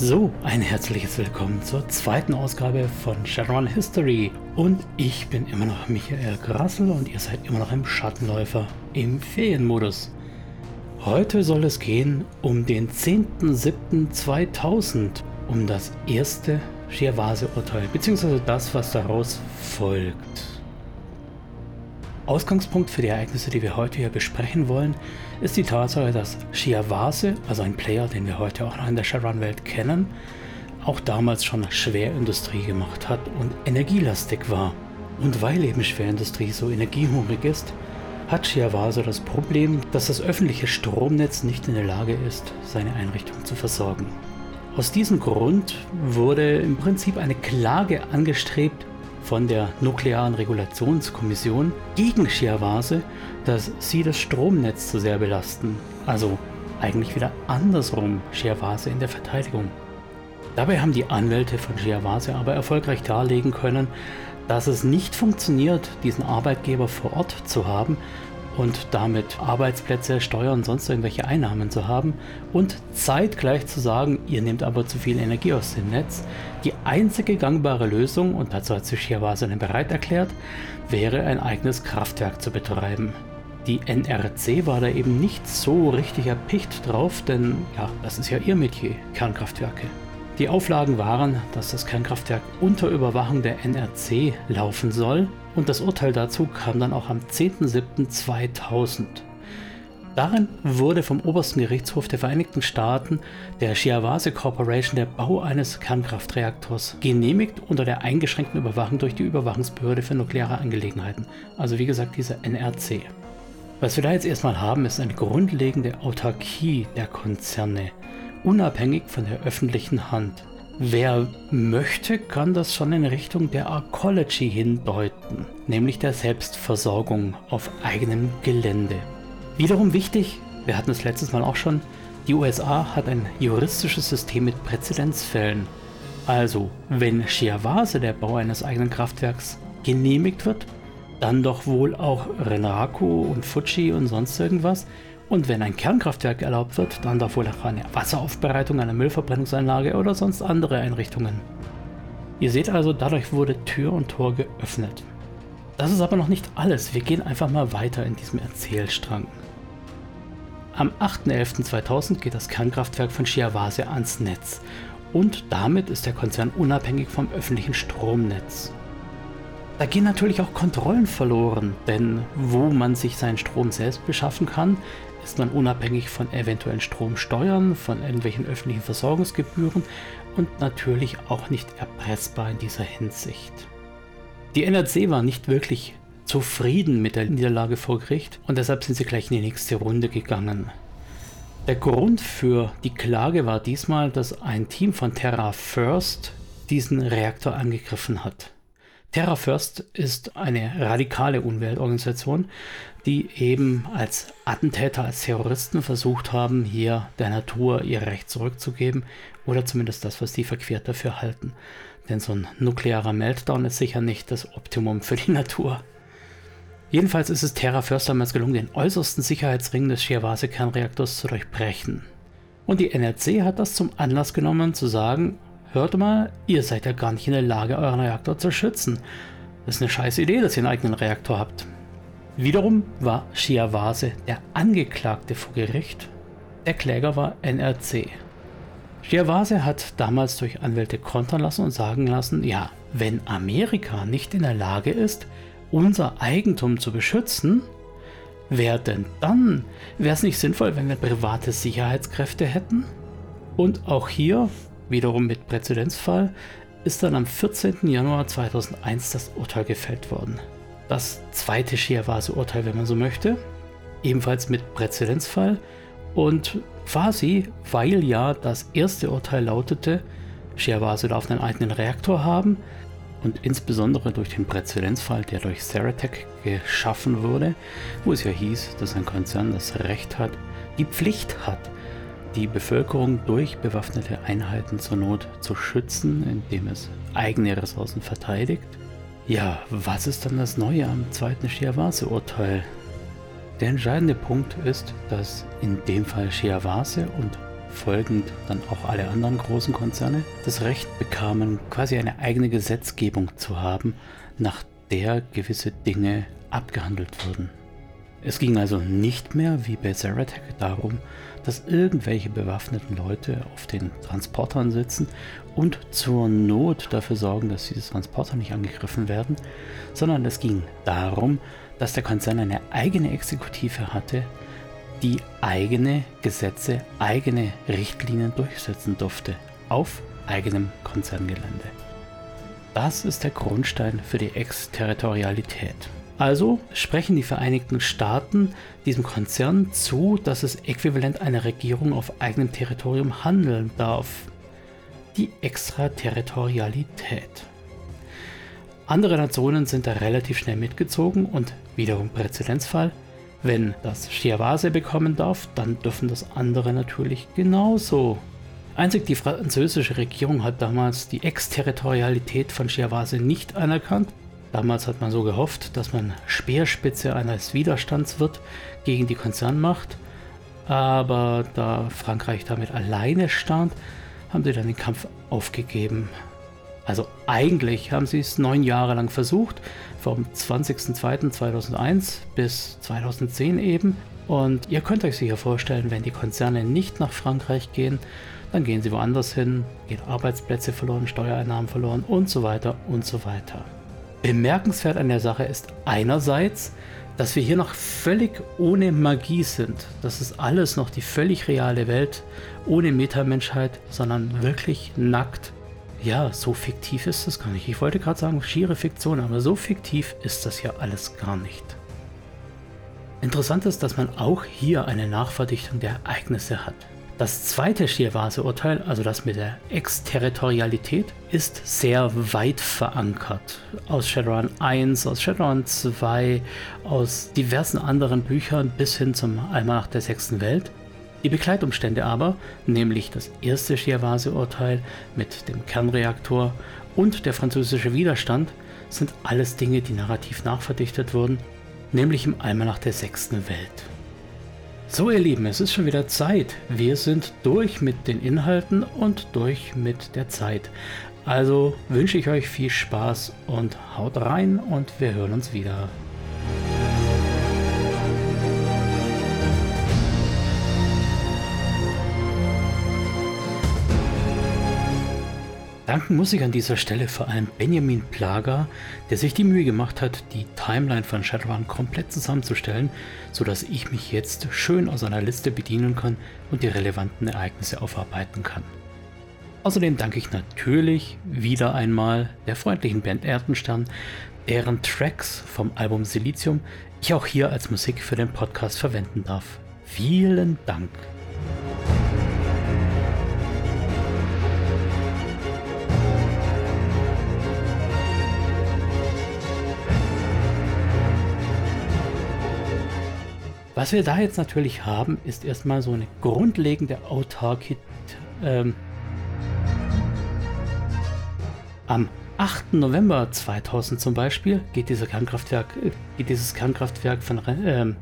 So, ein herzliches Willkommen zur zweiten Ausgabe von Shadowrun History. Und ich bin immer noch Michael Grassel und ihr seid immer noch im Schattenläufer im Ferienmodus. Heute soll es gehen um den 10.07.2000, um das erste Shiawase-Urteil, beziehungsweise das, was daraus folgt. Ausgangspunkt für die Ereignisse, die wir heute hier besprechen wollen, ist die Tatsache, dass Shiawase, also ein Player, den wir heute auch noch in der Shadowrun-Welt kennen, auch damals schon Schwerindustrie gemacht hat und energielastig war. Und weil eben Schwerindustrie so energiehungrig ist, hat Shiawase das Problem, dass das öffentliche Stromnetz nicht in der Lage ist, seine Einrichtung zu versorgen. Aus diesem Grund wurde im Prinzip eine Klage angestrebt von der Nuklearen Regulationskommission gegen Shiawase, dass sie das Stromnetz zu sehr belasten. Also eigentlich wieder andersrum Shiawase in der Verteidigung. Dabei haben die Anwälte von Shiawase aber erfolgreich darlegen können, dass es nicht funktioniert, diesen Arbeitgeber vor Ort zu haben, und damit Arbeitsplätze, Steuern, sonst irgendwelche Einnahmen zu haben und zeitgleich zu sagen, ihr nehmt aber zu viel Energie aus dem Netz. Die einzige gangbare Lösung, und dazu hat sich Shiawase bereit erklärt, wäre ein eigenes Kraftwerk zu betreiben. Die NRC war da eben nicht so richtig erpicht drauf, denn ja, das ist ja ihr Metier, Kernkraftwerke. Die Auflagen waren, dass das Kernkraftwerk unter Überwachung der NRC laufen soll und das Urteil dazu kam dann auch am 10.07.2000. Darin wurde vom obersten Gerichtshof der Vereinigten Staaten der Shiawase Corporation der Bau eines Kernkraftreaktors genehmigt unter der eingeschränkten Überwachung durch die Überwachungsbehörde für nukleare Angelegenheiten, also wie gesagt dieser NRC. Was wir da jetzt erstmal haben, ist eine grundlegende Autarkie der Konzerne unabhängig von der öffentlichen Hand. Wer möchte, kann das schon in Richtung der Arcology hindeuten, nämlich der Selbstversorgung auf eigenem Gelände. Wiederum wichtig, wir hatten es letztes Mal auch schon, die USA hat ein juristisches System mit Präzedenzfällen. Also, wenn Shiawase der Bau eines eigenen Kraftwerks genehmigt wird, dann doch wohl auch Renaku und Fuji und sonst irgendwas, und wenn ein Kernkraftwerk erlaubt wird, dann darf wohl auch eine Wasseraufbereitung, eine Müllverbrennungsanlage oder sonst andere Einrichtungen. Ihr seht also, dadurch wurde Tür und Tor geöffnet. Das ist aber noch nicht alles, wir gehen einfach mal weiter in diesem Erzählstrang. Am 8.11.2000 geht das Kernkraftwerk von Shiawase ans Netz und damit ist der Konzern unabhängig vom öffentlichen Stromnetz. Da gehen natürlich auch Kontrollen verloren, denn wo man sich seinen Strom selbst beschaffen kann, ist man unabhängig von eventuellen Stromsteuern, von irgendwelchen öffentlichen Versorgungsgebühren und natürlich auch nicht erpressbar in dieser Hinsicht. Die NRC war nicht wirklich zufrieden mit der Niederlage vor Gericht und deshalb sind sie gleich in die nächste Runde gegangen. Der Grund für die Klage war diesmal, dass ein Team von Terra First diesen Reaktor angegriffen hat. Terra First ist eine radikale Umweltorganisation, die eben als Attentäter, als Terroristen versucht haben, hier der Natur ihr Recht zurückzugeben oder zumindest das, was die verquert dafür halten. Denn so ein nuklearer Meltdown ist sicher nicht das Optimum für die Natur. Jedenfalls ist es Terra First damals gelungen, den äußersten Sicherheitsring des Shiawase-Kernreaktors zu durchbrechen. Und die NRC hat das zum Anlass genommen, zu sagen, hört mal, ihr seid ja gar nicht in der Lage, euren Reaktor zu schützen. Das ist eine scheiß Idee, dass ihr einen eigenen Reaktor habt. Wiederum war Shiawase der Angeklagte vor Gericht. Der Kläger war NRC. Shiawase hat damals durch Anwälte kontern lassen und sagen lassen, ja, wenn Amerika nicht in der Lage ist, unser Eigentum zu beschützen, wer denn dann? Wäre es nicht sinnvoll, wenn wir private Sicherheitskräfte hätten? Und auch hier wiederum mit Präzedenzfall, ist dann am 14. Januar 2001 das Urteil gefällt worden. Das zweite Shiawase-Urteil, wenn man so möchte, ebenfalls mit Präzedenzfall und quasi, weil ja das erste Urteil lautete, Shiawase darf einen eigenen Reaktor haben und insbesondere durch den Präzedenzfall, der durch Ceratec geschaffen wurde, wo es ja hieß, dass ein Konzern das Recht hat, die Pflicht hat, die Bevölkerung durch bewaffnete Einheiten zur Not zu schützen, indem es eigene Ressourcen verteidigt. Ja, was ist dann das Neue am zweiten Shiawase-Urteil? Der entscheidende Punkt ist, dass in dem Fall Shiawase und folgend dann auch alle anderen großen Konzerne, das Recht bekamen, quasi eine eigene Gesetzgebung zu haben, nach der gewisse Dinge abgehandelt wurden. Es ging also nicht mehr wie bei Zaratec darum, dass irgendwelche bewaffneten Leute auf den Transportern sitzen und zur Not dafür sorgen, dass diese Transporter nicht angegriffen werden, sondern es ging darum, dass der Konzern eine eigene Exekutive hatte, die eigene Gesetze, eigene Richtlinien durchsetzen durfte auf eigenem Konzerngelände. Das ist der Grundstein für die Exterritorialität. Also sprechen die Vereinigten Staaten diesem Konzern zu, dass es äquivalent einer Regierung auf eigenem Territorium handeln darf. Die Extraterritorialität. Andere Nationen sind da relativ schnell mitgezogen und wiederum Präzedenzfall. Wenn das Shiawase bekommen darf, dann dürfen das andere natürlich genauso. Einzig die französische Regierung hat damals die Exterritorialität von Shiawase nicht anerkannt Damals hat man so gehofft, dass man Speerspitze eines Widerstands wird gegen die Konzernmacht. Aber da Frankreich damit alleine stand, haben sie dann den Kampf aufgegeben. Also eigentlich haben sie es neun Jahre lang versucht, vom 20.02.2001 bis 2010 eben. Und ihr könnt euch sicher vorstellen, wenn die Konzerne nicht nach Frankreich gehen, dann gehen sie woanders hin, gehen Arbeitsplätze verloren, Steuereinnahmen verloren und so weiter und so weiter. Bemerkenswert an der Sache ist einerseits, dass wir hier noch völlig ohne Magie sind. Das ist alles noch die völlig reale Welt, ohne Metamenschheit, sondern wirklich nackt. Ja, so fiktiv ist das gar nicht. Ich wollte gerade sagen, schiere Fiktion, aber so fiktiv ist das ja alles gar nicht. Interessant ist, dass man auch hier eine Nachverdichtung der Ereignisse hat. Das zweite Shirvase-Urteil, also das mit der Exterritorialität, ist sehr weit verankert. Aus Shadowrun 1, aus Shadowrun 2, aus diversen anderen Büchern bis hin zum Almanach der sechsten Welt. Die Begleitumstände aber, nämlich das erste Shirvase-Urteil mit dem Kernreaktor und der französische Widerstand, sind alles Dinge, die narrativ nachverdichtet wurden, nämlich im Almanach der sechsten Welt. So ihr Lieben, es ist schon wieder Zeit. Wir sind durch mit den Inhalten und durch mit der Zeit. Also wünsche ich euch viel Spaß und haut rein und wir hören uns wieder. Danken muss ich an dieser Stelle vor allem Benjamin Plager, der sich die Mühe gemacht hat, die Timeline von Shadowrun komplett zusammenzustellen, sodass ich mich jetzt schön aus einer Liste bedienen kann und die relevanten Ereignisse aufarbeiten kann. Außerdem danke ich natürlich wieder einmal der freundlichen Band Erdenstern, deren Tracks vom Album Silizium ich auch hier als Musik für den Podcast verwenden darf. Vielen Dank! Was wir da jetzt natürlich haben, ist erstmal so eine grundlegende Autarkie. Ähm, am 8. November 2000 zum Beispiel geht, Kernkraftwerk, äh, geht dieses Kernkraftwerk von ähm,